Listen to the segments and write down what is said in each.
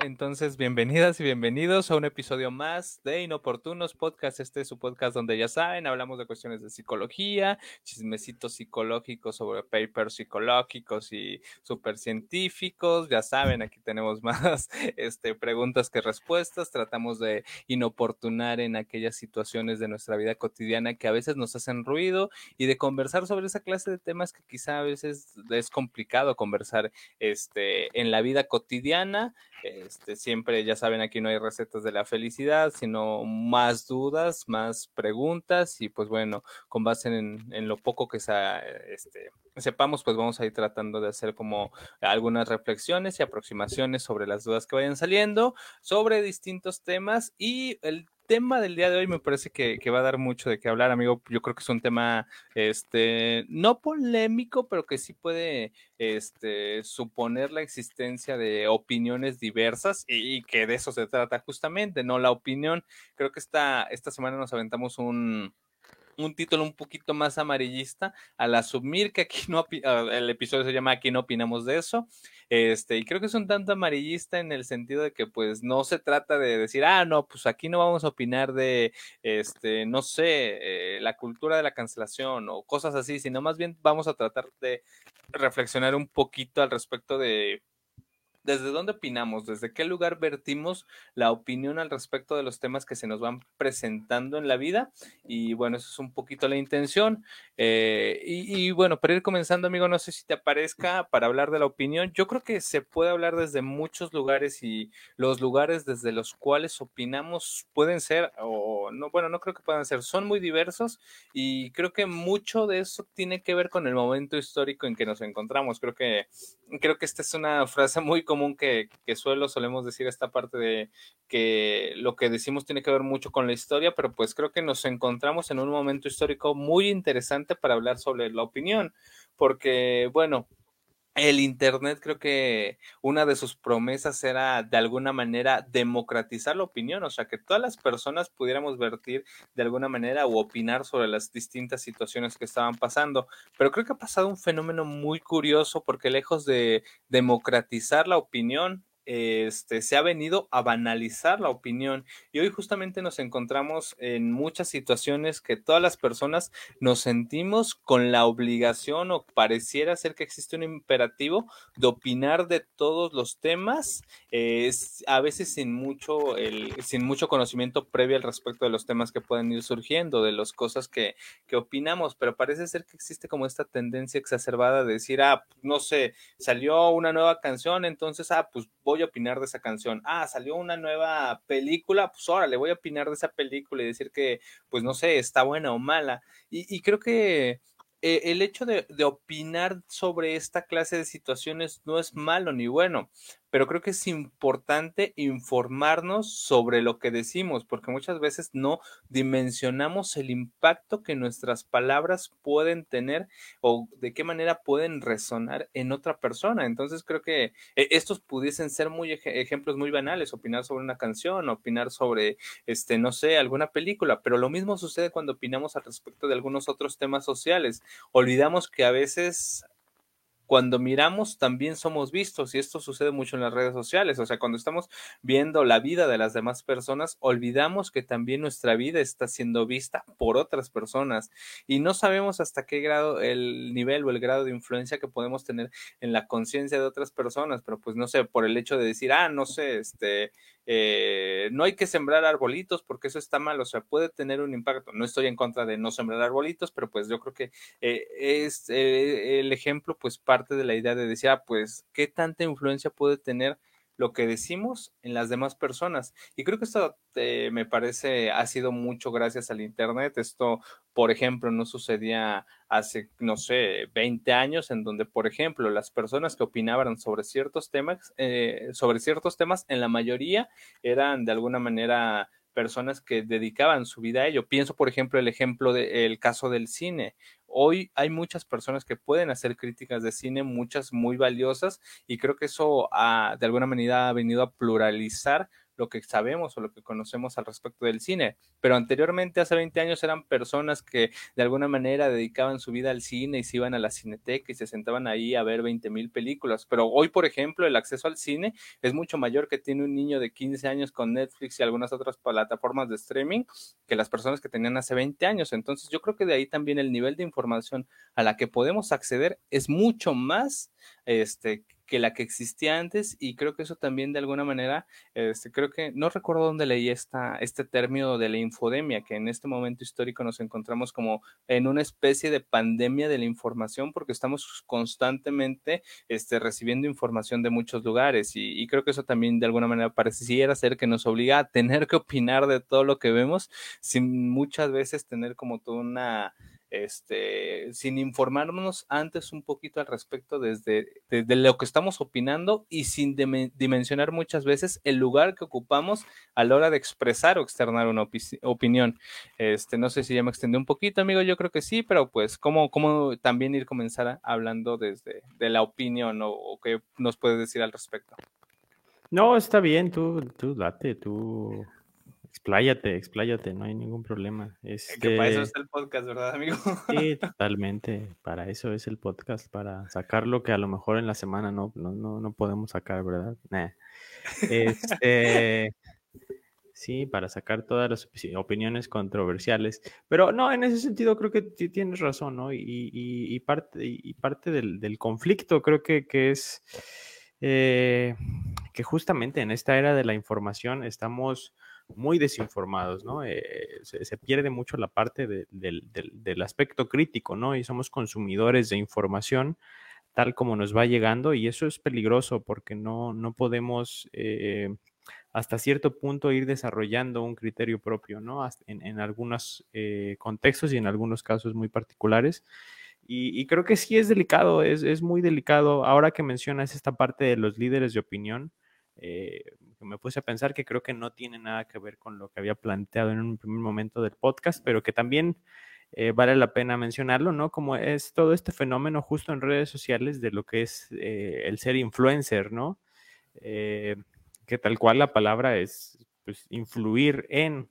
Entonces, bienvenidas y bienvenidos a un episodio más de Inoportunos Podcast. Este es su podcast donde ya saben, hablamos de cuestiones de psicología, chismecitos psicológicos sobre papers psicológicos y super científicos. Ya saben, aquí tenemos más este, preguntas que respuestas. Tratamos de inoportunar en aquellas situaciones de nuestra vida cotidiana que a veces nos hacen ruido y de conversar sobre esa clase de temas que quizá a veces es complicado conversar este, en la vida cotidiana. Este, siempre, ya saben, aquí no hay recetas de la felicidad, sino más dudas, más preguntas y pues bueno, con base en, lo poco que este, sepamos, pues vamos a ir tratando de hacer como algunas reflexiones y aproximaciones sobre las dudas que vayan saliendo, sobre distintos temas y el tema del día de hoy me parece que, va a dar mucho de qué hablar, amigo. Yo creo que es un tema, este, no polémico, pero que sí puede, este, suponer la existencia de opiniones diversas y, que de eso se trata justamente, ¿no? La opinión, creo que esta, esta semana nos aventamos un, un título un poquito más amarillista al asumir que aquí no, el episodio se llama Aquí no opinamos de eso. Este, y creo que es un tanto amarillista en el sentido de que pues no se trata de decir, ah, no, pues aquí no vamos a opinar de, este, no sé, eh, la cultura de la cancelación o cosas así, sino más bien vamos a tratar de reflexionar un poquito al respecto de ¿Desde dónde opinamos? ¿Desde qué lugar vertimos la opinión al respecto de los temas que se nos van presentando en la vida? Y bueno, eso es un poquito la intención. Eh, y, bueno, para ir comenzando, amigo, no sé si te aparezca para hablar de la opinión. Yo creo que se puede hablar desde muchos lugares y los lugares desde los cuales opinamos pueden ser, o no, bueno, no creo que puedan ser, son muy diversos y creo que mucho de eso tiene que ver con el momento histórico en que nos encontramos. Creo que, creo que esta es una frase muy común que, suelo, solemos decir esta parte de que lo que decimos tiene que ver mucho con la historia, pero pues creo que nos encontramos en un momento histórico muy interesante para hablar sobre la opinión, porque bueno, el Internet creo que una de sus promesas era de alguna manera democratizar la opinión, o sea, que todas las personas pudiéramos vertir de alguna manera o opinar sobre las distintas situaciones que estaban pasando. Pero creo que ha pasado un fenómeno muy curioso porque lejos de democratizar la opinión, este, se ha venido a banalizar la opinión. Y hoy justamente nos encontramos en muchas situaciones que todas las personas nos sentimos con la obligación o pareciera ser que existe un imperativo de opinar de todos los temas, a veces sin mucho, el, sin mucho conocimiento previo al respecto de los temas que pueden ir surgiendo, de las cosas que, que opinamos, pero parece ser que existe como esta tendencia exacerbada de decir, ah, no sé, salió una nueva canción, entonces, ah, pues voy a opinar de esa canción. Ah, salió una nueva película, pues ahora le voy a opinar de esa película y decir que, pues no sé, está buena o mala. Y, creo que eh, el hecho de, opinar sobre esta clase de situaciones no es malo ni bueno, pero creo que es importante informarnos sobre lo que decimos, porque muchas veces no dimensionamos el impacto que nuestras palabras pueden tener o de qué manera pueden resonar en otra persona. Entonces creo que eh, estos pudiesen ser muy ejemplos muy banales, opinar sobre una canción, opinar sobre, este, no sé, alguna película, pero lo mismo sucede cuando opinamos al respecto de algunos otros temas sociales. Olvidamos que a veces cuando miramos también somos vistos y esto sucede mucho en las redes sociales, o sea, cuando estamos viendo la vida de las demás personas, olvidamos que también nuestra vida está siendo vista por otras personas y no sabemos hasta qué grado el nivel o el grado de influencia que podemos tener en la conciencia de otras personas, pero pues no sé, por el hecho de decir, ah, no sé, este, eh, no hay que sembrar arbolitos porque eso está mal, o sea, puede tener un impacto. No estoy en contra de no sembrar arbolitos, pero pues yo creo que eh, es eh, el ejemplo, pues parte de la idea de decir, ah, pues, ¿qué tanta influencia puede tener lo que decimos en las demás personas. Y creo que esto eh, me parece ha sido mucho gracias al Internet. Esto, por ejemplo, no sucedía hace, no sé, 20 años, en donde, por ejemplo, las personas que opinaban sobre ciertos temas, eh, sobre ciertos temas, en la mayoría eran de alguna manera personas que dedicaban su vida a ello. Pienso, por ejemplo, el ejemplo del caso del cine. Hoy hay muchas personas que pueden hacer críticas de cine, muchas muy valiosas, y creo que eso de alguna manera ha venido a pluralizar lo que sabemos o lo que conocemos al respecto del cine. Pero anteriormente, hace 20 años, eran personas que de alguna manera dedicaban su vida al cine y se iban a la cineteca y se sentaban ahí a ver 20 mil películas. Pero hoy, por ejemplo, el acceso al cine es mucho mayor que tiene un niño de 15 años con Netflix y algunas otras plataformas de streaming que las personas que tenían hace 20 años. Entonces, yo creo que de ahí también el nivel de información a la que podemos acceder es mucho más este, que la que existía antes y creo que eso también de alguna manera, este, creo que no recuerdo dónde leí esta, este término de la infodemia, que en este momento histórico nos encontramos como en una especie de pandemia de la información porque estamos constantemente este, recibiendo información de muchos lugares y, y creo que eso también de alguna manera pareciera ser que nos obliga a tener que opinar de todo lo que vemos sin muchas veces tener como toda una este, sin informarnos antes un poquito al respecto desde, desde lo que estamos opinando y sin dimensionar muchas veces el lugar que ocupamos a la hora de expresar o externar una opinión. Este, no sé si ya me extendí un poquito, amigo, yo creo que sí, pero pues, ¿cómo, cómo también ir comenzar hablando desde de la opinión o, o qué nos puedes decir al respecto? No, está bien, tú, tú date, tú Expláyate, expláyate, no hay ningún problema. Este... Que para eso es el podcast, ¿verdad, amigo? Sí, totalmente. Para eso es el podcast, para sacar lo que a lo mejor en la semana no, no, no, podemos sacar, ¿verdad? Este, sí, para sacar todas las opiniones controversiales. Pero no, en ese sentido creo que tienes razón, ¿no? Y, y, parte, y parte del, del, conflicto creo que, que es eh, que justamente en esta era de la información estamos muy desinformados, ¿no? Eh, se, pierde mucho la parte del, aspecto crítico, ¿no? Y somos consumidores de información tal como nos va llegando y eso es peligroso porque no, no podemos eh, hasta cierto punto ir desarrollando un criterio propio, ¿no? En, algunos eh, contextos y en algunos casos muy particulares. Y, creo que sí es delicado, es, es, muy delicado. Ahora que mencionas esta parte de los líderes de opinión, eh, me puse a pensar que creo que no tiene nada que ver con lo que había planteado en un primer momento del podcast, pero que también eh, vale la pena mencionarlo, ¿no? Como es todo este fenómeno justo en redes sociales de lo que es eh, el ser influencer, ¿no? que tal cual la palabra es pues, influir en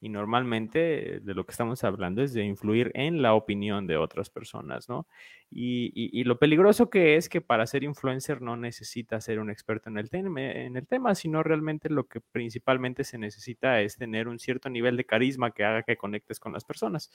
y normalmente de lo que estamos hablando es de influir en la opinión de otras personas, ¿no? Y, lo peligroso que es que para ser influencer no necesitas ser un experto en el, tema, en el tema, sino realmente lo que principalmente se necesita es tener un cierto nivel de carisma que haga que conectes con las personas,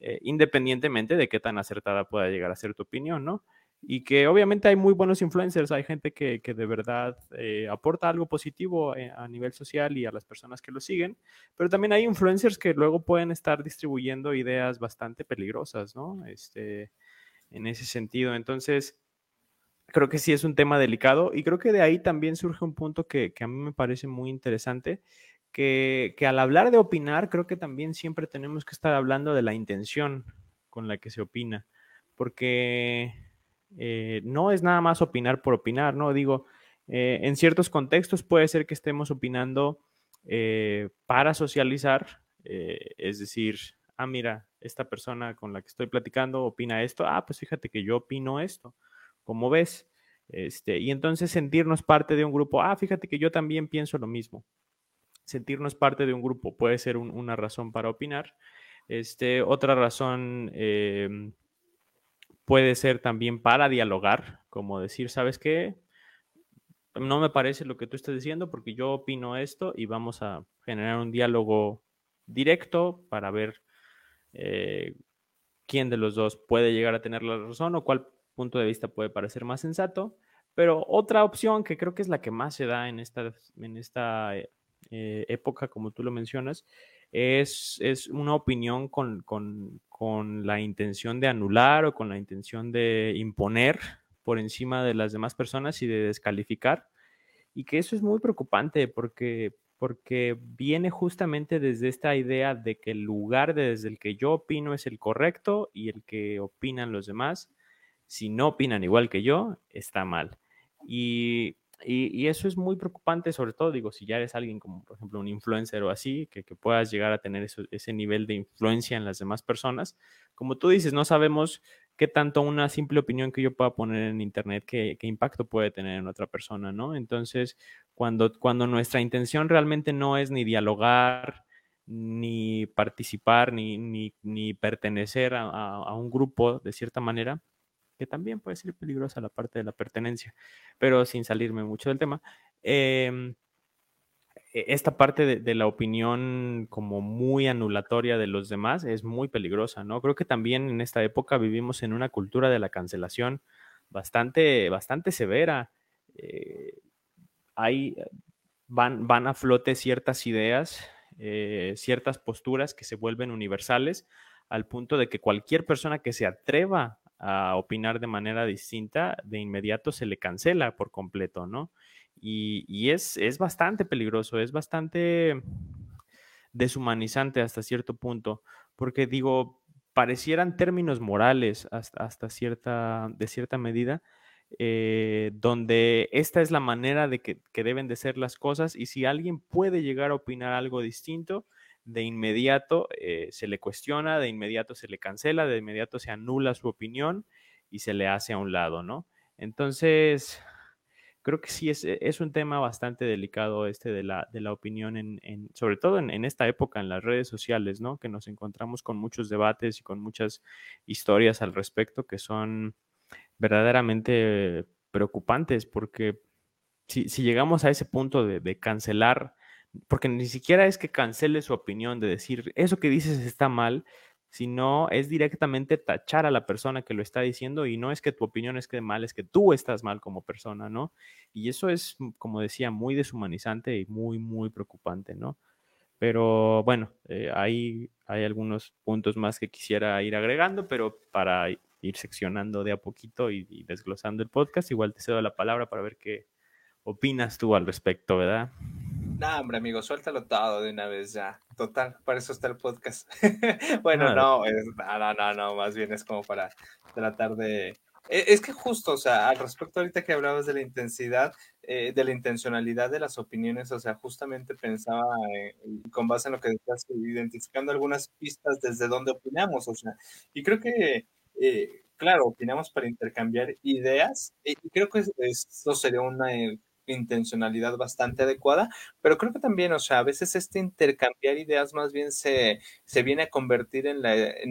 eh, independientemente de qué tan acertada pueda llegar a ser tu opinión, ¿no? Y que obviamente hay muy buenos influencers, hay gente que, de verdad eh, aporta algo positivo eh, a nivel social y a las personas que lo siguen, pero también hay influencers que luego pueden estar distribuyendo ideas bastante peligrosas, ¿no? Este, en ese sentido, entonces, creo que sí es un tema delicado y creo que de ahí también surge un punto que, a mí me parece muy interesante, que, que al hablar de opinar, creo que también siempre tenemos que estar hablando de la intención con la que se opina, porque eh, no es nada más opinar por opinar, ¿no? Digo, eh, en ciertos contextos puede ser que estemos opinando eh, para socializar, es decir, ah, mira, esta persona con la que estoy platicando opina esto, ah, pues fíjate que yo opino esto, como ves? Este, y entonces sentirnos parte de un grupo, ah, fíjate que yo también pienso lo mismo. Sentirnos parte de un grupo puede ser una razón para opinar. Este, otra razón em, puede ser también para dialogar, como decir, ¿sabes qué? No me parece lo que tú estás diciendo porque yo opino esto y vamos a generar un diálogo directo para ver eh, quién de los dos puede llegar a tener la razón o cuál punto de vista puede parecer más sensato. Pero otra opción que creo que es la que más se da en esta, en esta eh, época, como tú lo mencionas, es, es una opinión con, con, con, la intención de anular o con la intención de imponer por encima de las demás personas y de descalificar. Y que eso es muy preocupante porque, porque viene justamente desde esta idea de que el lugar desde el que yo opino es el correcto y el que opinan los demás, si no opinan igual que yo, está mal. Y y, eso es muy preocupante, sobre todo, digo, si ya eres alguien como, por ejemplo, un influencer o así, que, puedas llegar a tener ese nivel de influencia en las demás personas. Como tú dices, no sabemos qué tanto una simple opinión que yo pueda poner en internet, qué, impacto puede tener en otra persona, ¿no? Entonces, cuando, cuando nuestra intención realmente no es ni dialogar, ni participar, ni, ni, ni pertenecer a, a, un grupo de cierta manera, que también puede ser peligrosa la parte de la pertenencia, pero sin salirme mucho del tema. Eh, esta parte de, la opinión como muy anulatoria de los demás es muy peligrosa, ¿no? Creo que también en esta época vivimos en una cultura de la cancelación bastante, bastante severa. Eh, hay, van, van a flote ciertas ideas, eh, ciertas posturas que se vuelven universales al punto de que cualquier persona que se atreva a opinar de manera distinta, de inmediato se le cancela por completo, ¿no? Y, y es, es, bastante peligroso, es bastante deshumanizante hasta cierto punto, porque digo, parecieran términos morales hasta, hasta cierta, de cierta medida, eh, donde esta es la manera de que, que, deben de ser las cosas y si alguien puede llegar a opinar algo distinto, de inmediato eh, se le cuestiona, de inmediato se le cancela, de inmediato se anula su opinión y se le hace a un lado, ¿no? Entonces, creo que sí es, es un tema bastante delicado este de la, de la opinión, en, en sobre todo en, esta época, en las redes sociales, ¿no? Que nos encontramos con muchos debates y con muchas historias al respecto que son verdaderamente preocupantes porque si, si llegamos a ese punto de cancelar porque ni siquiera es que cancele su opinión de decir eso que dices está mal, sino es directamente tachar a la persona que lo está diciendo y no es que tu opinión esté mal, es que tú estás mal como persona, ¿no? Y eso es, como decía, muy deshumanizante y muy, muy preocupante, ¿no? Pero bueno, eh, hay, hay algunos puntos más que quisiera ir agregando, pero para ir seccionando de a poquito y, y desglosando el podcast, igual te cedo la palabra para ver qué opinas tú al respecto, ¿verdad? No, hombre, amigo, suéltalo todo de una vez ya. Total, para eso está el podcast. bueno, ah, no, es, no, no, no, no, más bien es como para tratar de... E, Es que justo, o sea, al respecto ahorita que hablabas de la intensidad, eh, de la intencionalidad de las opiniones, o sea, justamente pensaba eh, con base en lo que estás identificando algunas pistas desde donde opinamos, o sea, y creo que, eh, claro, opinamos para intercambiar ideas, y creo que eso sería una intencionalidad bastante adecuada, pero creo que también, o sea, a veces este intercambiar ideas más bien se, se viene a convertir en,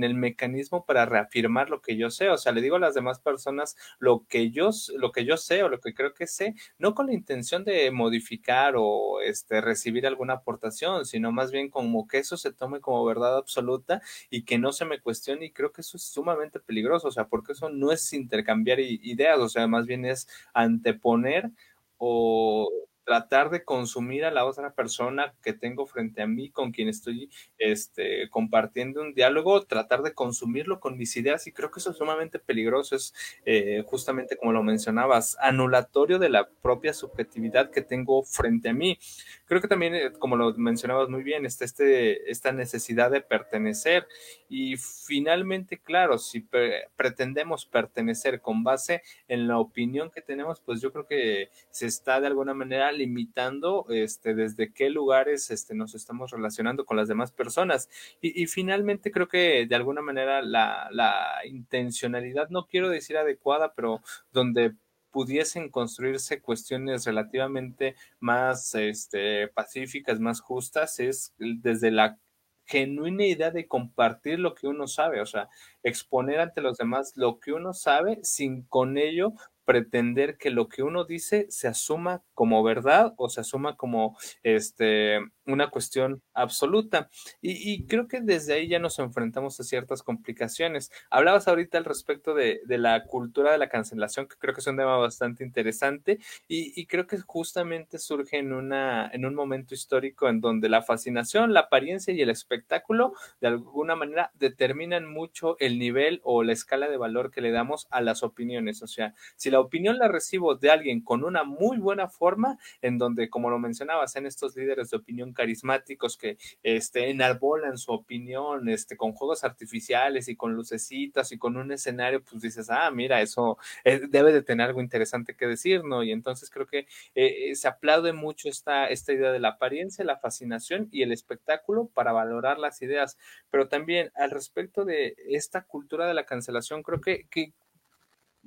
el mecanismo para reafirmar lo que yo sé, o sea, le digo a las demás personas lo que yo, lo que yo sé o lo que creo que sé, no con la intención de modificar o este, recibir alguna aportación, sino más bien como que eso se tome como verdad absoluta y que no se me cuestione y creo que eso es sumamente peligroso, o sea, porque eso no es intercambiar ideas, o sea, más bien es anteponer o tratar de consumir a la otra persona que tengo frente a mí, con quien estoy este, compartiendo un diálogo, tratar de consumirlo con mis ideas y creo que eso es sumamente peligroso, es eh, justamente como lo mencionabas, anulatorio de la propia subjetividad que tengo frente a mí. Creo que también, eh, como lo mencionabas muy bien, está este, esta necesidad de pertenecer y finalmente, claro, si pre pretendemos pertenecer con base en la opinión que tenemos, pues yo creo que se está de alguna manera limitando este, desde qué lugares este, nos estamos relacionando con las demás personas. Y, finalmente creo que de alguna manera la, la, intencionalidad, no quiero decir adecuada, pero donde pudiesen construirse cuestiones relativamente más este, pacíficas, más justas, es desde la genuina idea de compartir lo que uno sabe, o sea, exponer ante los demás lo que uno sabe sin con ello pretender que lo que uno dice se asuma como verdad o se asuma como este, una cuestión absoluta. Y, creo que desde ahí ya nos enfrentamos a ciertas complicaciones. Hablabas ahorita al respecto de, de la cultura de la cancelación, que creo que es un tema bastante interesante y, y, creo que justamente surge en, una, en un momento histórico en donde la fascinación, la apariencia y el espectáculo de alguna manera determinan mucho el nivel o la escala de valor que le damos a las opiniones. O sea, si la opinión la recibo de alguien con una muy buena forma, en donde, como lo mencionabas, en estos líderes de opinión carismáticos que este, enarbolan su opinión este, con juegos artificiales y con lucecitas y con un escenario, pues dices, ah, mira, eso eh, debe de tener algo interesante que decir, ¿no? Y entonces creo que eh, eh, se aplaude mucho esta, esta idea de la apariencia, la fascinación y el espectáculo para valorar las ideas. Pero también al respecto de esta cultura de la cancelación, creo que, que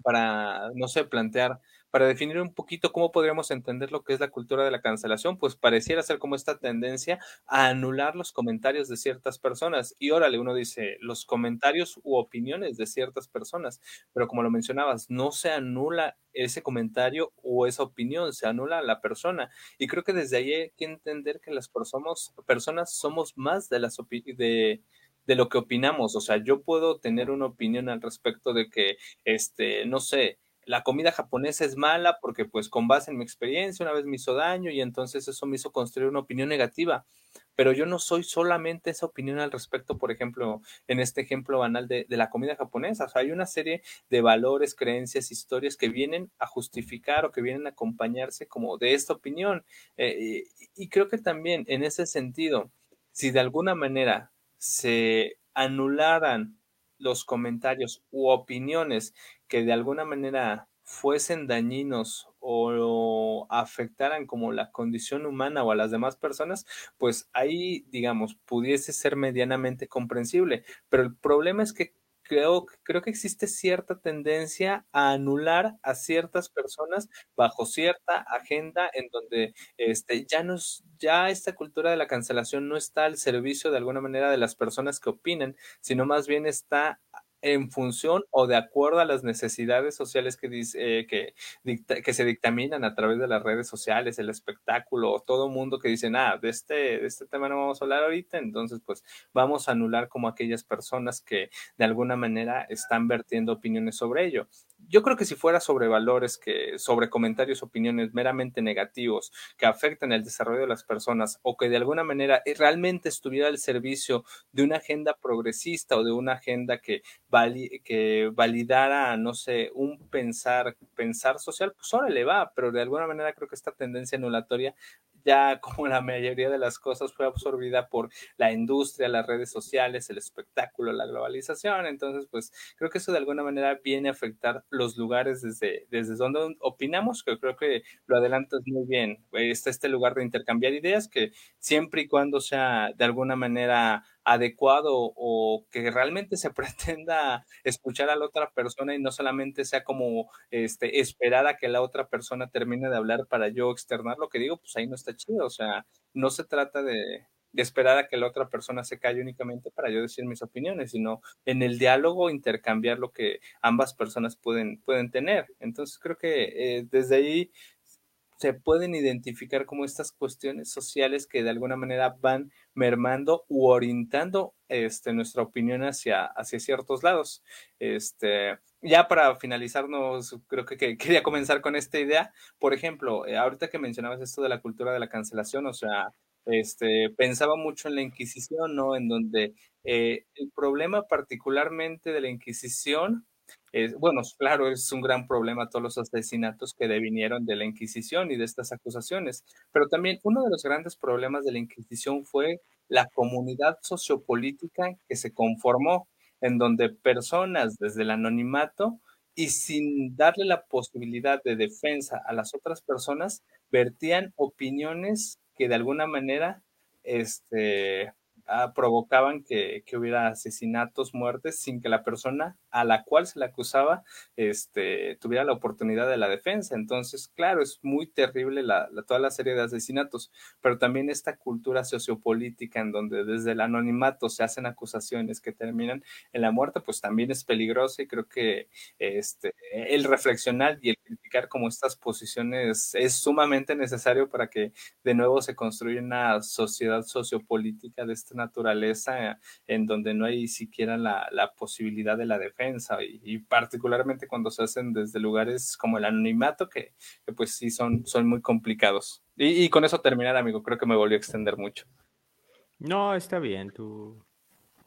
para, no sé, plantear para definir un poquito cómo podríamos entender lo que es la cultura de la cancelación, pues pareciera ser como esta tendencia a anular los comentarios de ciertas personas. Y órale, uno dice los comentarios u opiniones de ciertas personas, pero como lo mencionabas, no se anula ese comentario o esa opinión, se anula la persona. Y creo que desde ahí hay que entender que las personas, personas somos más de las de de lo que opinamos. O sea, yo puedo tener una opinión al respecto de que, este, no sé, la comida japonesa es mala porque pues con base en mi experiencia una vez me hizo daño y entonces eso me hizo construir una opinión negativa. Pero yo no soy solamente esa opinión al respecto, por ejemplo, en este ejemplo banal de, la comida japonesa. O sea, hay una serie de valores, creencias, historias que vienen a justificar o que vienen a acompañarse como de esta opinión. Eh, y creo que también en ese sentido, si de alguna manera se anularan los comentarios u opiniones que de alguna manera fuesen dañinos o afectaran como la condición humana o a las demás personas, pues ahí, digamos, pudiese ser medianamente comprensible. Pero el problema es que creo, creo que existe cierta tendencia a anular a ciertas personas bajo cierta agenda en donde este, ya, nos, ya esta cultura de la cancelación no está al servicio de alguna manera de las personas que opinan, sino más bien está en función o de acuerdo a las necesidades sociales que, dice, eh, que, que se dictaminan a través de las redes sociales, el espectáculo, todo mundo que dice, ah, de este, de este tema no vamos a hablar ahorita, entonces pues vamos a anular como aquellas personas que de alguna manera están vertiendo opiniones sobre ello. Yo creo que si fuera sobre valores, que sobre comentarios, opiniones meramente negativos que afectan el desarrollo de las personas o que de alguna manera eh, realmente estuviera al servicio de una agenda progresista o de una agenda que, que validara, no sé, un pensar, pensar social, pues ahora le va, pero de alguna manera creo que esta tendencia anulatoria ya como la mayoría de las cosas fue absorbida por la industria, las redes sociales, el espectáculo, la globalización. Entonces, pues creo que eso de alguna manera viene a afectar los lugares desde, desde donde opinamos, que creo que lo adelantas muy bien. Está este lugar de intercambiar ideas que siempre y cuando sea de alguna manera adecuado o que realmente se pretenda escuchar a la otra persona y no solamente sea como este, esperar a que la otra persona termine de hablar para yo externar lo que digo, pues ahí no está chido. O sea, no se trata de, esperar a que la otra persona se calle únicamente para yo decir mis opiniones, sino en el diálogo intercambiar lo que ambas personas pueden, pueden tener. Entonces creo que eh, desde ahí se pueden identificar como estas cuestiones sociales que de alguna manera van mermando u orientando este, nuestra opinión hacia, hacia ciertos lados. Este, ya para finalizarnos, creo que, quería comenzar con esta idea. Por ejemplo, eh, ahorita que mencionabas esto de la cultura de la cancelación, o sea, este, pensaba mucho en la Inquisición, ¿no? En donde eh, el problema particularmente de la Inquisición bueno, claro, es un gran problema todos los asesinatos que devinieron de la Inquisición y de estas acusaciones, pero también uno de los grandes problemas de la Inquisición fue la comunidad sociopolítica que se conformó, en donde personas desde el anonimato y sin darle la posibilidad de defensa a las otras personas, vertían opiniones que de alguna manera este, Ah, provocaban que, hubiera asesinatos, muertes, sin que la persona a la cual se le acusaba este, tuviera la oportunidad de la defensa. Entonces, claro, es muy terrible la, toda la serie de asesinatos, pero también esta cultura sociopolítica en donde desde el anonimato se hacen acusaciones que terminan en la muerte, pues también es peligrosa y creo que este, el reflexionar y el criticar como estas posiciones es sumamente necesario para que de nuevo se construya una sociedad sociopolítica de este naturaleza en donde no hay siquiera la, posibilidad de la defensa y, particularmente cuando se hacen desde lugares como el anonimato que, pues sí son, son muy complicados. Y, con eso terminar, amigo, creo que me volvió a extender mucho. No, está bien, tú,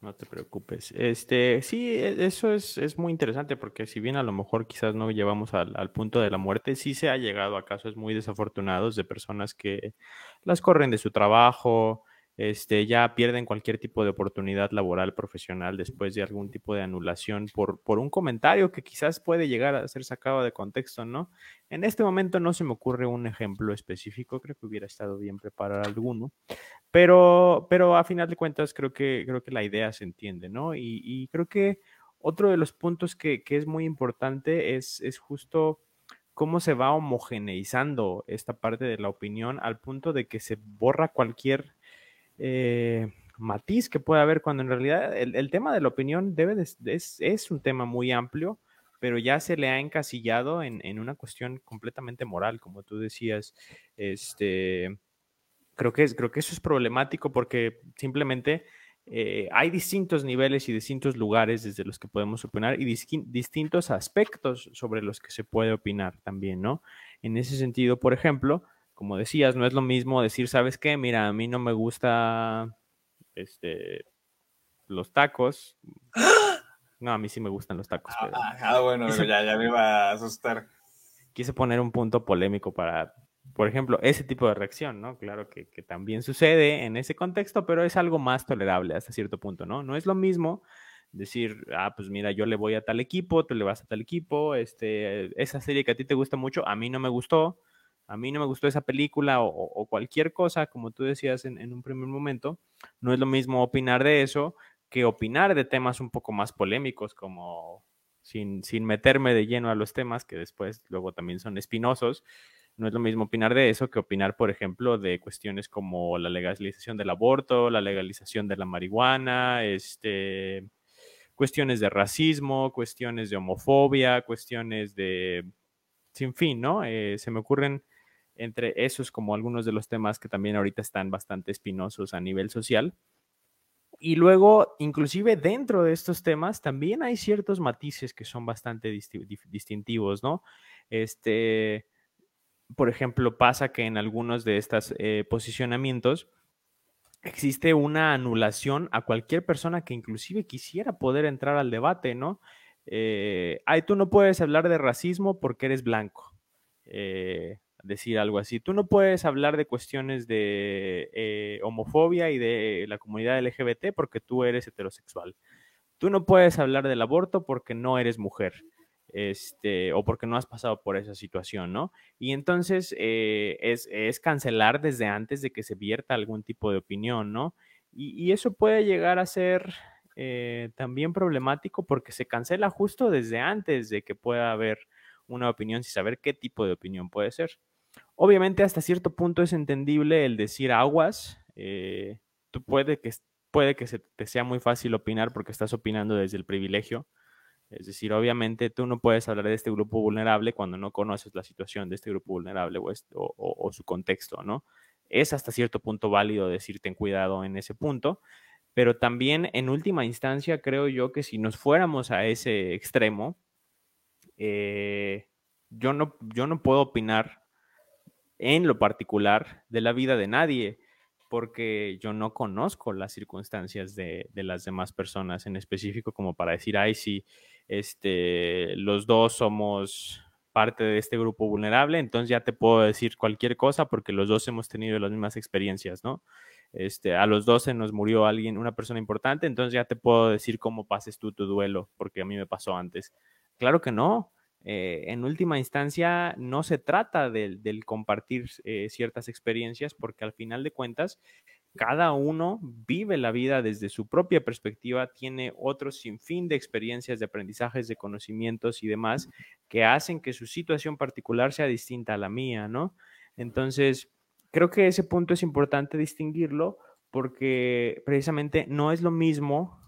No te preocupes. Este, sí, e, eso es, es muy interesante porque si bien a lo mejor quizás no llevamos al, al, punto de la muerte, sí se ha llegado a casos muy desafortunados de personas que las corren de su trabajo, este, ya pierden cualquier tipo de oportunidad laboral profesional después de algún tipo de anulación por, por un comentario que quizás puede llegar a ser sacado de contexto, ¿no? En este momento no se me ocurre un ejemplo específico, creo que hubiera estado bien preparar alguno, pero, pero a final de cuentas creo que, creo que la idea se entiende, ¿no? Y, creo que otro de los puntos que, que es muy importante es, es justo cómo se va homogeneizando esta parte de la opinión al punto de que se borra cualquier eh, matiz que puede haber cuando en realidad el, tema de la opinión es, un tema muy amplio, pero ya se le ha encasillado en, en, una cuestión completamente moral, como tú decías. Este, creo, que es, creo que eso es problemático porque simplemente eh, hay distintos niveles y distintos lugares desde los que podemos opinar y distintos aspectos sobre los que se puede opinar también, ¿no? En ese sentido, por ejemplo, como decías, no es lo mismo decir, ¿sabes qué? Mira, a mí no me gusta este, los tacos. No, a mí sí me gustan los tacos. Pero... Ah, ah, bueno, quise, ya, ya me iba a asustar. Quise poner un punto polémico para, por ejemplo, ese tipo de reacción, ¿no? Claro que, que también sucede en ese contexto, pero es algo más tolerable hasta cierto punto, ¿no? No es lo mismo decir, ah, pues mira, yo le voy a tal equipo, tú le vas a tal equipo, este, esa serie que a ti te gusta mucho, a mí no me gustó, a mí no me gustó esa película o, cualquier cosa, como tú decías en, en, un primer momento, no es lo mismo opinar de eso que opinar de temas un poco más polémicos, como sin, sin meterme de lleno a los temas, que después luego también son espinosos. No es lo mismo opinar de eso que opinar, por ejemplo, de cuestiones como la legalización del aborto, la legalización de la marihuana, este, cuestiones de racismo, cuestiones de homofobia, cuestiones de, sin fin, ¿no? Eh, se me ocurren entre esos como algunos de los temas que también ahorita están bastante espinosos a nivel social. Y luego, inclusive dentro de estos temas, también hay ciertos matices que son bastante dist distintivos, ¿no? Este, por ejemplo, pasa que en algunos de estos eh, posicionamientos existe una anulación a cualquier persona que inclusive quisiera poder entrar al debate, ¿no? Eh, ay, tú no puedes hablar de racismo porque eres blanco. Eh, decir algo así. Tú no puedes hablar de cuestiones de eh, homofobia y de la comunidad LGBT porque tú eres heterosexual. Tú no puedes hablar del aborto porque no eres mujer. Este, o porque no has pasado por esa situación, ¿no? Y entonces eh, es, cancelar desde antes de que se vierta algún tipo de opinión, ¿no? Y, y eso puede llegar a ser eh, también problemático porque se cancela justo desde antes de que pueda haber una opinión sin saber qué tipo de opinión puede ser. Obviamente hasta cierto punto es entendible el decir aguas, eh, tú puede que, puede que se te sea muy fácil opinar porque estás opinando desde el privilegio, es decir, obviamente tú no puedes hablar de este grupo vulnerable cuando no conoces la situación de este grupo vulnerable o, su contexto, ¿no? Es hasta cierto punto válido decir ten cuidado en ese punto, pero también en última instancia creo yo que si nos fuéramos a ese extremo, eh, yo, no, yo no puedo opinar en lo particular de la vida de nadie, porque yo no conozco las circunstancias de, las demás personas en específico como para decir, ay, sí, este, los dos somos parte de este grupo vulnerable, entonces ya te puedo decir cualquier cosa porque los dos hemos tenido las mismas experiencias, ¿no? Este, a los dos se nos murió alguien, una persona importante, entonces ya te puedo decir cómo pases tú tu duelo, porque a mí me pasó antes. Claro que no, eh, en última instancia no se trata del, compartir eh, ciertas experiencias porque al final de cuentas cada uno vive la vida desde su propia perspectiva, tiene otro sinfín de experiencias, de aprendizajes, de conocimientos y demás que hacen que su situación particular sea distinta a la mía, ¿no? Entonces, creo que ese punto es importante distinguirlo porque precisamente no es lo mismo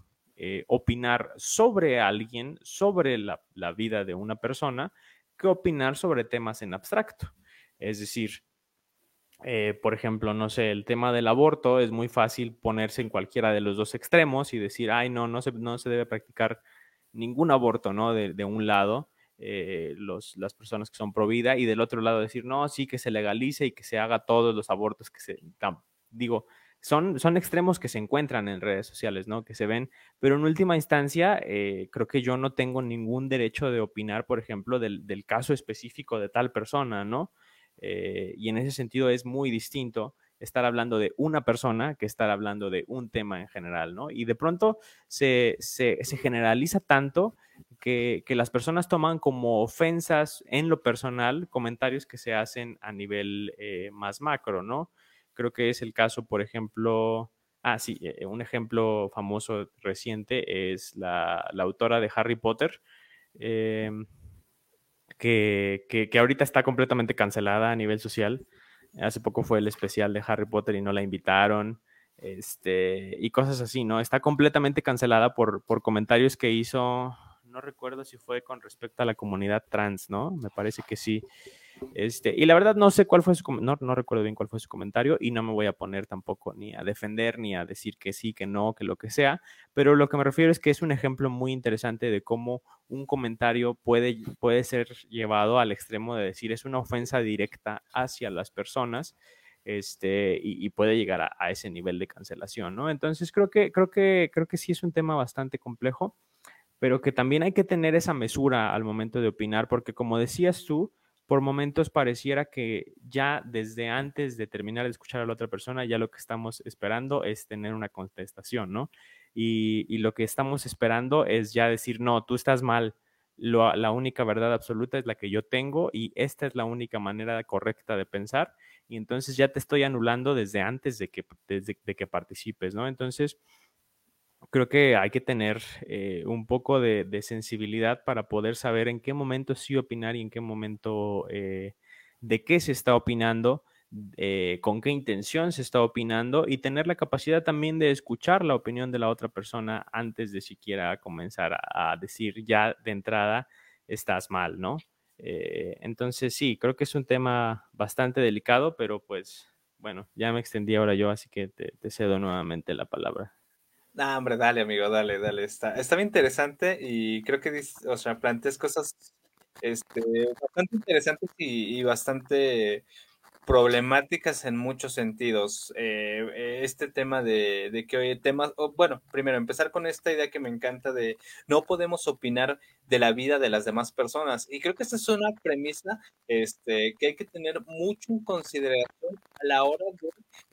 eh, opinar sobre alguien, sobre la, vida de una persona, que opinar sobre temas en abstracto. Es decir, eh, por ejemplo, no sé, el tema del aborto es muy fácil ponerse en cualquiera de los dos extremos y decir, ay, no, no se, no se debe practicar ningún aborto, ¿no? De, un lado, eh, las personas que son pro vida y del otro lado decir, no, sí, que se legalice y que se haga todos los abortos que se... Digo, son, son extremos que se encuentran en redes sociales, ¿no? Que se ven, pero en última instancia, eh, creo que yo no tengo ningún derecho de opinar, por ejemplo, del, del caso específico de tal persona, ¿no? Eh, y en ese sentido es muy distinto estar hablando de una persona que estar hablando de un tema en general, ¿no? Y de pronto se, se, se generaliza tanto que, que, las personas toman como ofensas en lo personal comentarios que se hacen a nivel eh, más macro, ¿no? Creo que es el caso, por ejemplo, ah, sí, eh, un ejemplo famoso reciente es la, la autora de Harry Potter, eh, que, que, que, ahorita está completamente cancelada a nivel social. Hace poco fue el especial de Harry Potter y no la invitaron. Este, y cosas así, ¿no? Está completamente cancelada por, por comentarios que hizo, no recuerdo si fue con respecto a la comunidad trans, ¿no? Me parece que sí. Este, y la verdad no sé cuál fue su no, no recuerdo bien cuál fue su comentario y no me voy a poner tampoco ni a defender ni a decir que sí, que no, que lo que sea, pero lo que me refiero es que es un ejemplo muy interesante de cómo un comentario puede, puede ser llevado al extremo de decir es una ofensa directa hacia las personas este, y, puede llegar a, a, ese nivel de cancelación, ¿no? Entonces creo que, creo que, creo que sí es un tema bastante complejo, pero que también hay que tener esa mesura al momento de opinar, porque como decías tú, por momentos pareciera que ya desde antes de terminar de escuchar a la otra persona, ya lo que estamos esperando es tener una contestación, ¿no? Y, lo que estamos esperando es ya decir, no, tú estás mal, la única verdad absoluta es la que yo tengo y esta es la única manera correcta de pensar y entonces ya te estoy anulando desde antes de que, desde, de que participes, ¿no? Entonces, creo que hay que tener eh, un poco de, sensibilidad para poder saber en qué momento sí opinar y en qué momento eh, de qué se está opinando, eh, con qué intención se está opinando y tener la capacidad también de escuchar la opinión de la otra persona antes de siquiera comenzar a, decir ya de entrada estás mal, ¿no? Entonces sí, creo que es un tema bastante delicado, pero pues bueno, ya me extendí ahora yo, así que te cedo nuevamente la palabra. No, hombre, dale, amigo, dale, dale. Está, está bien interesante y creo que, o sea, planteas cosas este, bastante interesantes y bastante problemáticas en muchos sentidos. Eh, este tema de, que hoy temas, oh, bueno, primero empezar con esta idea que me encanta de no podemos opinar de la vida de las demás personas. Y creo que esta es una premisa este, que hay que tener mucho en consideración a la hora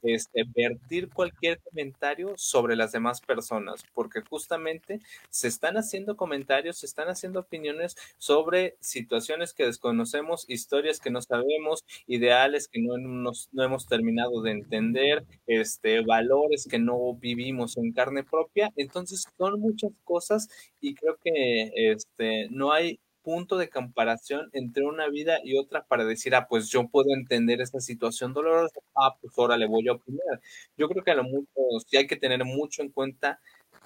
de este, vertir cualquier comentario sobre las demás personas, porque justamente se están haciendo comentarios, se están haciendo opiniones sobre situaciones que desconocemos, historias que no sabemos, ideales que no, nos, no hemos terminado de entender, este, valores que no vivimos en carne propia. Entonces son muchas cosas y creo que este, no hay punto de comparación entre una vida y otra para decir, ah, pues yo puedo entender esta situación dolorosa, ah, pues ahora le voy a opinar. Yo creo que a lo mucho sí hay que tener mucho en cuenta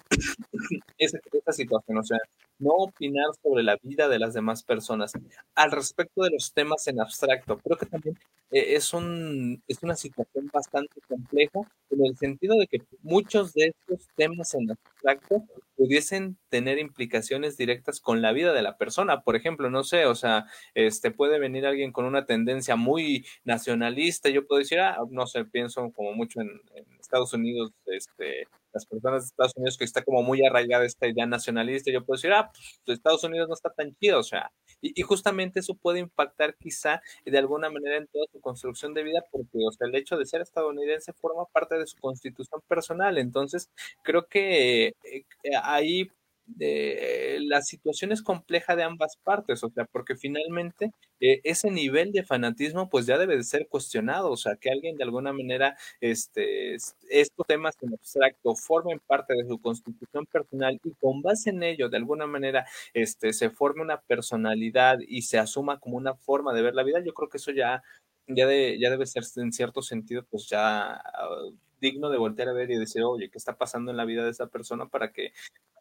esa, esa situación, o sea, no opinar sobre la vida de las demás personas. Al respecto de los temas en abstracto, creo que también eh, es, un, es una situación bastante compleja en el sentido de que muchos de estos temas en abstracto pudiesen tener implicaciones directas con la vida de la persona. Por ejemplo, no sé, o sea, este puede venir alguien con una tendencia muy nacionalista, yo puedo decir, ah, no sé, pienso como mucho en, en Estados Unidos, este, las personas de Estados Unidos que está como muy arraigada esta idea nacionalista, yo puedo decir, ah, pues Estados Unidos no está tan chido, o sea, y, justamente eso puede impactar quizá de alguna manera en toda su construcción de vida, porque, o sea, el hecho de ser estadounidense forma parte de su constitución personal, entonces creo que eh, ahí la situación es compleja de ambas partes, o sea, porque finalmente eh, ese nivel de fanatismo pues ya debe de ser cuestionado, o sea, que alguien de alguna manera, este, estos temas en abstracto formen parte de su constitución personal y con base en ello, de alguna manera, este, se forme una personalidad y se asuma como una forma de ver la vida, yo creo que eso ya, ya, de, ya debe ser en cierto sentido pues ya uh, digno de voltear a ver y decir, oye, ¿qué está pasando en la vida de esa persona para que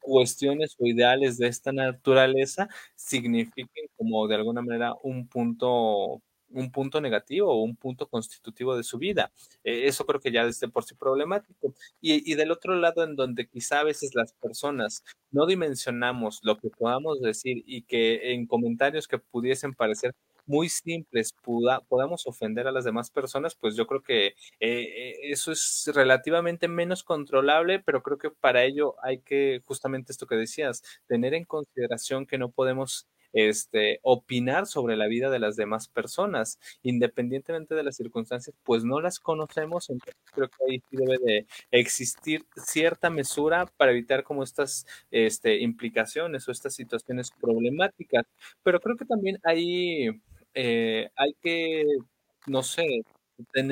cuestiones o ideales de esta naturaleza signifiquen como de alguna manera un punto un punto negativo o un punto constitutivo de su vida. Eh, eso creo que ya es de por sí problemático. Y, y, del otro lado, en donde quizá a veces las personas no dimensionamos lo que podamos decir y que en comentarios que pudiesen parecer muy simples podamos ofender a las demás personas, pues yo creo que eh, eso es relativamente menos controlable, pero creo que para ello hay que, justamente esto que decías, tener en consideración que no podemos este, opinar sobre la vida de las demás personas, independientemente de las circunstancias, pues no las conocemos, entonces creo que ahí sí debe de existir cierta mesura para evitar como estas este, implicaciones o estas situaciones problemáticas, pero creo que también ahí eh, hay que, no sé,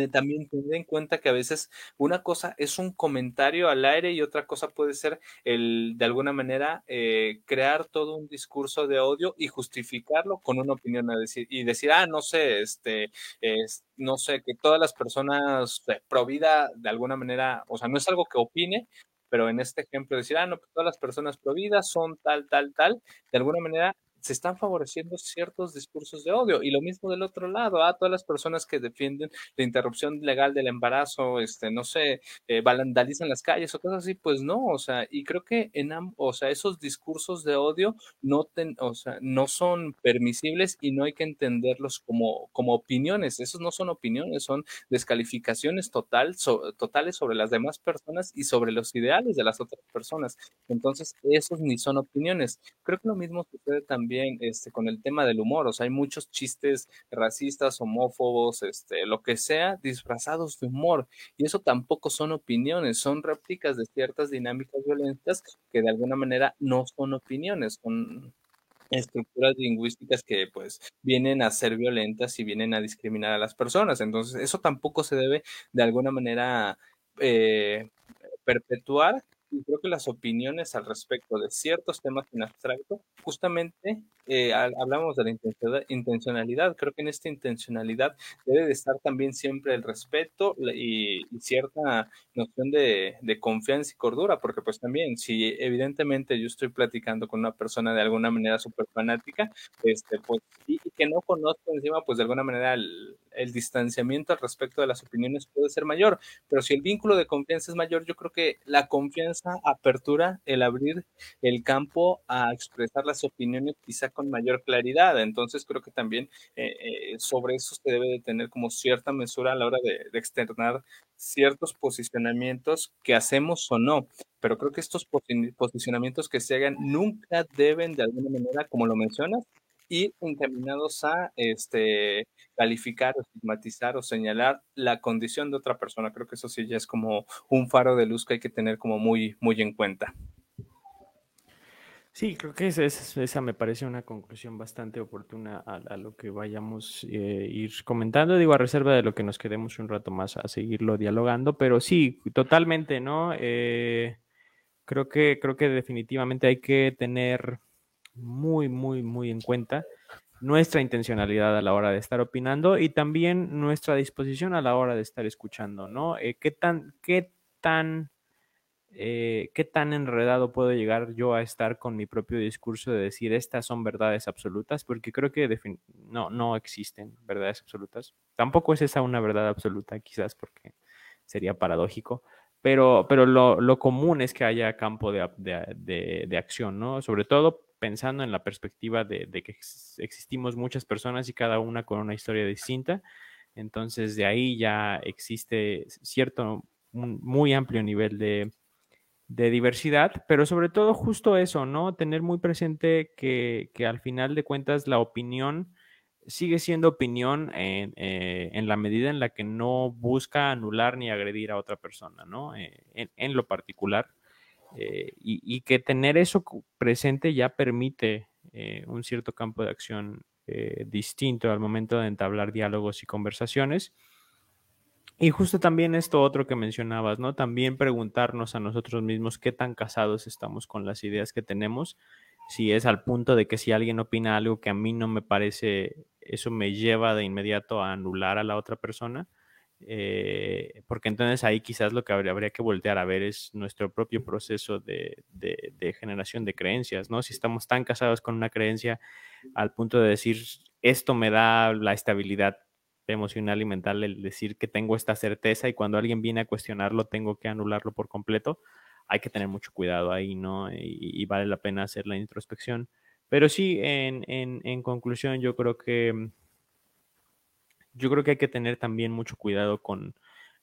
también tener en cuenta que a veces una cosa es un comentario al aire y otra cosa puede ser el, de alguna manera, eh, crear todo un discurso de odio y justificarlo con una opinión y decir, ah, no sé, este, es, no sé, que todas las personas vida de alguna manera, o sea, no es algo que opine, pero en este ejemplo decir, ah, no, pues todas las personas pro vida son tal, tal, tal, de alguna manera se están favoreciendo ciertos discursos de odio. Y lo mismo del otro lado, a ah, todas las personas que defienden la interrupción legal del embarazo, este, no sé, eh, vandalizan las calles o cosas así, pues no, o sea, y creo que en o sea, esos discursos de odio no, o sea, no son permisibles y no hay que entenderlos como, como opiniones. Esos no son opiniones, son descalificaciones total, totales sobre las demás personas y sobre los ideales de las otras personas. Entonces, esos ni son opiniones. Creo que lo mismo sucede también este, con el tema del humor. O sea, hay muchos chistes racistas, homófobos, este, lo que sea, disfrazados de humor. Y eso tampoco son opiniones, son réplicas de ciertas dinámicas violentas que de alguna manera no son opiniones, son estructuras lingüísticas que pues vienen a ser violentas y vienen a discriminar a las personas. Entonces, eso tampoco se debe de alguna manera eh, perpetuar y creo que las opiniones al respecto de ciertos temas en abstracto, justamente eh, hablamos de la intencionalidad. Creo que en esta intencionalidad debe de estar también siempre el respeto y, cierta noción de, confianza y cordura, porque pues también si evidentemente yo estoy platicando con una persona de alguna manera súper fanática, este, pues, y, que no conozco encima, pues de alguna manera el, el distanciamiento al respecto de las opiniones puede ser mayor, pero si el vínculo de confianza es mayor, yo creo que la confianza apertura el abrir el campo a expresar las opiniones quizá con mayor claridad. Entonces creo que también eh, eh, sobre eso se debe de tener como cierta mesura a la hora de, externar ciertos posicionamientos que hacemos o no. Pero creo que estos posicionamientos que se hagan nunca deben de alguna manera, como lo mencionas, ir encaminados a este, calificar o estigmatizar o señalar la condición de otra persona. Creo que eso sí ya es como un faro de luz que hay que tener como muy, muy en cuenta. Sí, creo que esa, esa, me parece una conclusión bastante oportuna a, lo que vayamos a eh, ir comentando. Digo, a reserva de lo que nos quedemos un rato más a seguirlo dialogando, pero sí, totalmente, ¿no? Eh, creo, que, creo que definitivamente hay que tener muy, muy, muy en cuenta nuestra intencionalidad a la hora de estar opinando y también nuestra disposición a la hora de estar escuchando, ¿no? Eh, ¿Qué tan, qué tan, eh, qué tan enredado puedo llegar yo a estar con mi propio discurso de decir estas son verdades absolutas? Porque creo que no, no existen verdades absolutas. Tampoco es esa una verdad absoluta, quizás porque sería paradójico. Pero, pero lo, lo común es que haya campo de, de, de acción, ¿no? Sobre todo pensando en la perspectiva de, que existimos muchas personas y cada una con una historia distinta. Entonces de ahí ya existe cierto, un muy amplio nivel de, diversidad, pero sobre todo justo eso, ¿no? Tener muy presente que, al final de cuentas la opinión sigue siendo opinión en, eh, la medida en la que no busca anular ni agredir a otra persona, ¿no? Eh, en, lo particular. Eh, y, que tener eso presente ya permite un cierto campo de acción distinto al momento de entablar diálogos y conversaciones. Y justo también esto otro que mencionabas, ¿no? También preguntarnos a nosotros mismos qué tan casados estamos con las ideas que tenemos, si es al punto de que si alguien opina algo que a mí no me parece, eso me lleva de inmediato a anular a la otra persona, eh, porque entonces ahí quizás lo que habría, que voltear a ver es nuestro propio proceso de, generación de creencias, ¿no? Si estamos tan casados con una creencia al punto de decir, esto me da la estabilidad emocional y mental, el decir que tengo esta certeza y cuando alguien viene a cuestionarlo tengo que anularlo por completo, hay que tener mucho cuidado ahí, ¿no? Y, vale la pena hacer la introspección. Pero sí, en conclusión, yo creo que yo creo que hay que tener también mucho cuidado con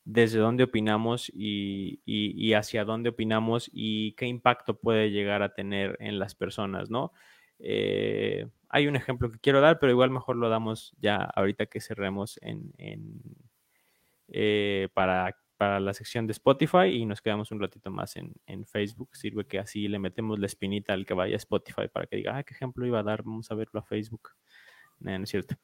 desde dónde opinamos y, hacia dónde opinamos y qué impacto puede llegar a tener en las personas, ¿no? Eh, hay un ejemplo que quiero dar, pero igual mejor lo damos ya ahorita que cerremos en, eh, para, la sección de Spotify y nos quedamos un ratito más en, Facebook. Sirve que así le metemos la espinita al que vaya a Spotify para que diga, ah, qué ejemplo iba a dar, vamos a verlo a Facebook. No, es cierto.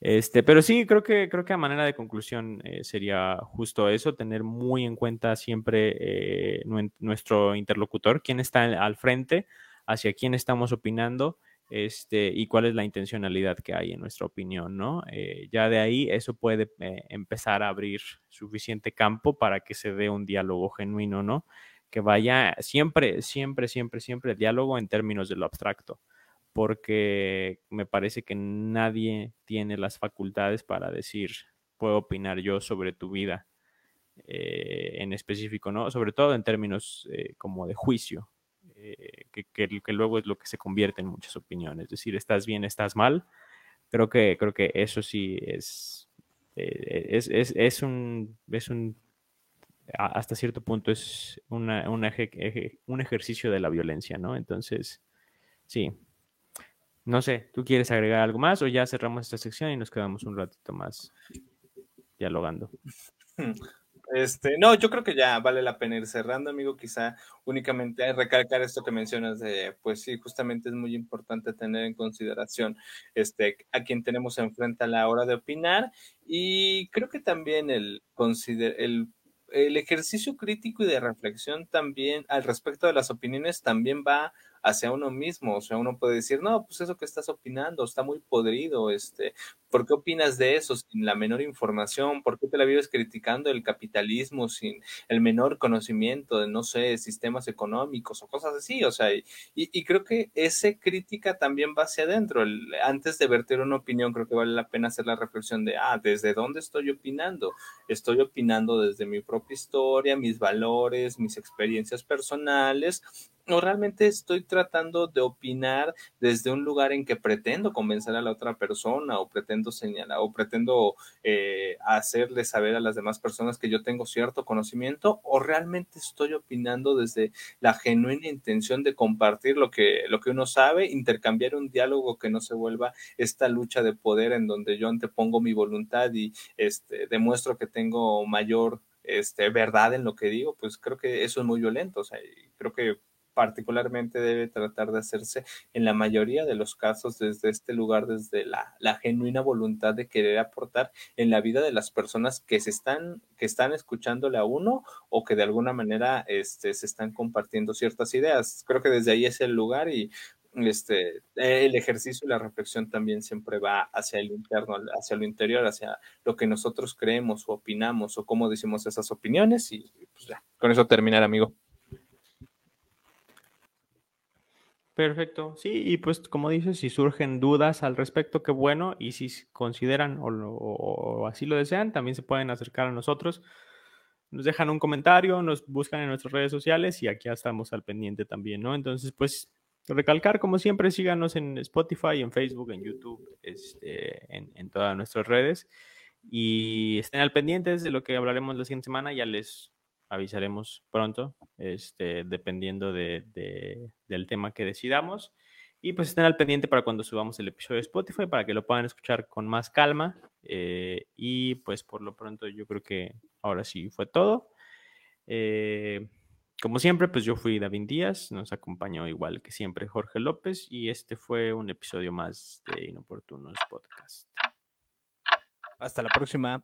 Este, pero sí, creo que, creo que a manera de conclusión eh, sería justo eso, tener muy en cuenta siempre eh, nuestro interlocutor, quién está al frente, hacia quién estamos opinando este, y cuál es la intencionalidad que hay en nuestra opinión, ¿no? Eh, ya de ahí eso puede empezar a abrir suficiente campo para que se dé un diálogo genuino, ¿no? Que vaya siempre, siempre, siempre, siempre diálogo en términos de lo abstracto porque me parece que nadie tiene las facultades para decir, puedo opinar yo sobre tu vida eh, en específico, ¿no? Sobre todo en términos eh, como de juicio, eh, que, que, luego es lo que se convierte en muchas opiniones, es decir, estás bien, estás mal. Creo que, creo que eso sí es, es, es, es, un, es un, hasta cierto punto es una, un ejercicio de la violencia, ¿no? Entonces, sí, no sé, ¿tú quieres agregar algo más o ya cerramos esta sección y nos quedamos un ratito más dialogando? Este, no, yo creo que ya vale la pena ir cerrando, amigo. Quizá únicamente recalcar esto que mencionas de, pues sí, justamente es muy importante tener en consideración este, a quien tenemos enfrente a la hora de opinar. Y creo que también el, el, el ejercicio crítico y de reflexión también al respecto de las opiniones también va hacia uno mismo. O sea, uno puede decir, no, pues eso que estás opinando está muy podrido, este, ¿por qué opinas de eso sin la menor información? ¿Por qué te la vives criticando el capitalismo sin el menor conocimiento de, no sé, sistemas económicos o cosas así? O sea, y, creo que esa crítica también va hacia adentro. antes de verter una opinión, creo que vale la pena hacer la reflexión de, ah, ¿desde dónde estoy opinando? Estoy opinando desde mi propia historia, mis valores, mis experiencias personales o realmente estoy tratando de opinar desde un lugar en que pretendo convencer a la otra persona o pretendo señalar o pretendo eh, hacerle saber a las demás personas que yo tengo cierto conocimiento o realmente estoy opinando desde la genuina intención de compartir lo que, lo que uno sabe, intercambiar un diálogo que no se vuelva esta lucha de poder en donde yo antepongo mi voluntad y este, demuestro que tengo mayor este, verdad en lo que digo, pues creo que eso es muy violento. O sea, creo que particularmente debe tratar de hacerse en la mayoría de los casos desde este lugar, desde la, genuina voluntad de querer aportar en la vida de las personas que se están, que están escuchándole a uno o que de alguna manera este, se están compartiendo ciertas ideas. Creo que desde ahí es el lugar y este, el ejercicio y la reflexión también siempre va hacia el interno, hacia lo interior, hacia lo que nosotros creemos o opinamos o cómo decimos esas opiniones y pues ya, con eso terminar, amigo. Perfecto, sí, y pues como dices, si surgen dudas al respecto, qué bueno, y si consideran o, así lo desean, también se pueden acercar a nosotros, nos dejan un comentario, nos buscan en nuestras redes sociales y aquí estamos al pendiente también, ¿no? Entonces, pues recalcar, como siempre, síganos en Spotify, en Facebook, en YouTube, este, en, en todas nuestras redes y estén al pendiente de lo que hablaremos la siguiente semana, ya les avisaremos pronto, este, dependiendo de, del tema que decidamos. Y pues estén al pendiente para cuando subamos el episodio de Spotify, para que lo puedan escuchar con más calma. Eh, y pues por lo pronto yo creo que ahora sí fue todo. Eh, como siempre, pues yo fui David Díaz, nos acompañó igual que siempre Jorge López y este fue un episodio más de Inoportunos Podcast. Hasta la próxima.